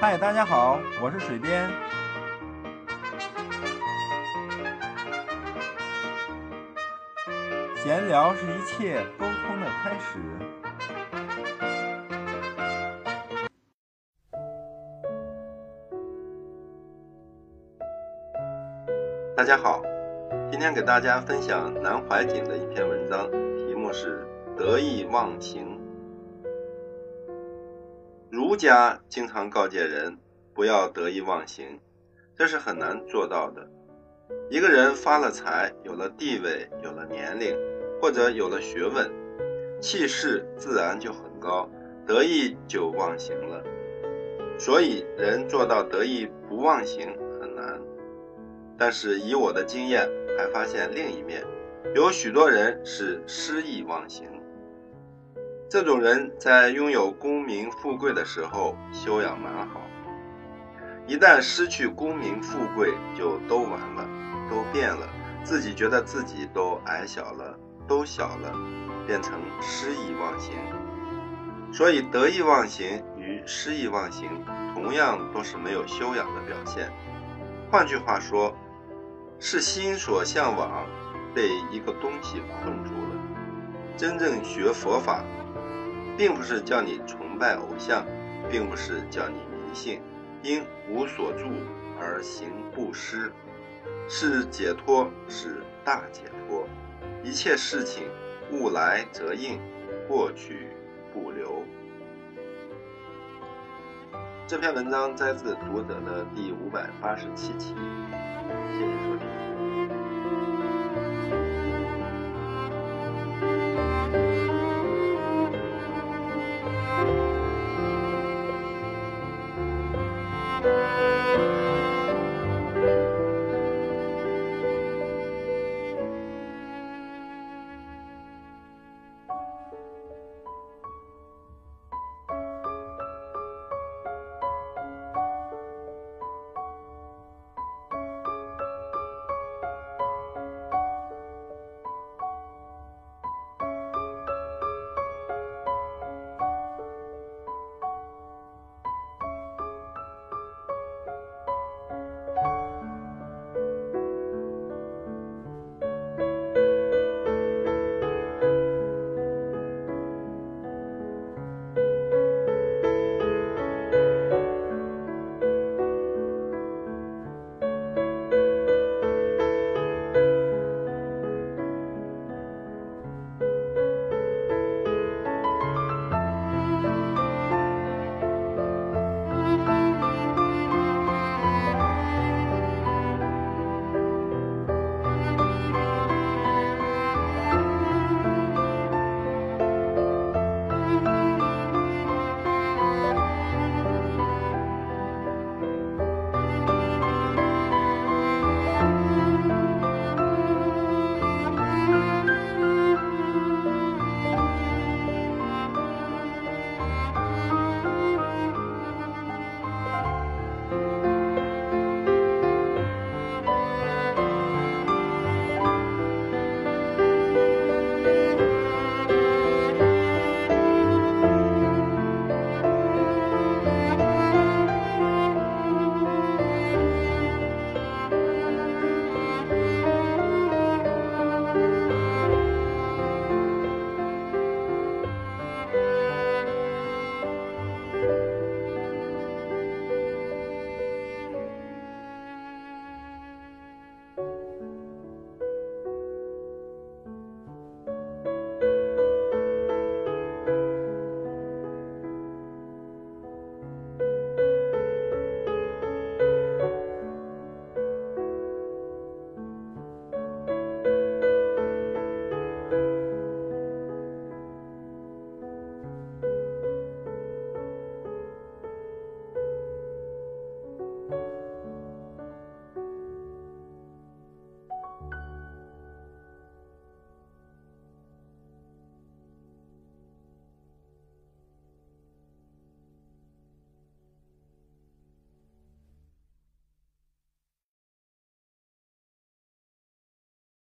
嗨，大家好，我是水边。闲聊是一切沟通的开始。大家好，今天给大家分享南怀瑾的一篇文章，题目是“得意忘形”。儒家经常告诫人不要得意忘形，这是很难做到的。一个人发了财，有了地位，有了年龄，或者有了学问，气势自然就很高，得意就忘形了。所以，人做到得意不忘形很难。但是，以我的经验，还发现另一面，有许多人是失意忘形。这种人在拥有功名富贵的时候修养蛮好，一旦失去功名富贵，就都完了，都变了，自己觉得自己都矮小了，都小了，变成失意忘形。所以得意忘形与失意忘形，同样都是没有修养的表现。换句话说，是心所向往被一个东西困住了。真正学佛法。并不是叫你崇拜偶像，并不是叫你迷信，因无所住而行布施，是解脱，是大解脱。一切事情，物来则应，过去不留。这篇文章摘自《读者》的第五百八十七期，谢谢收听。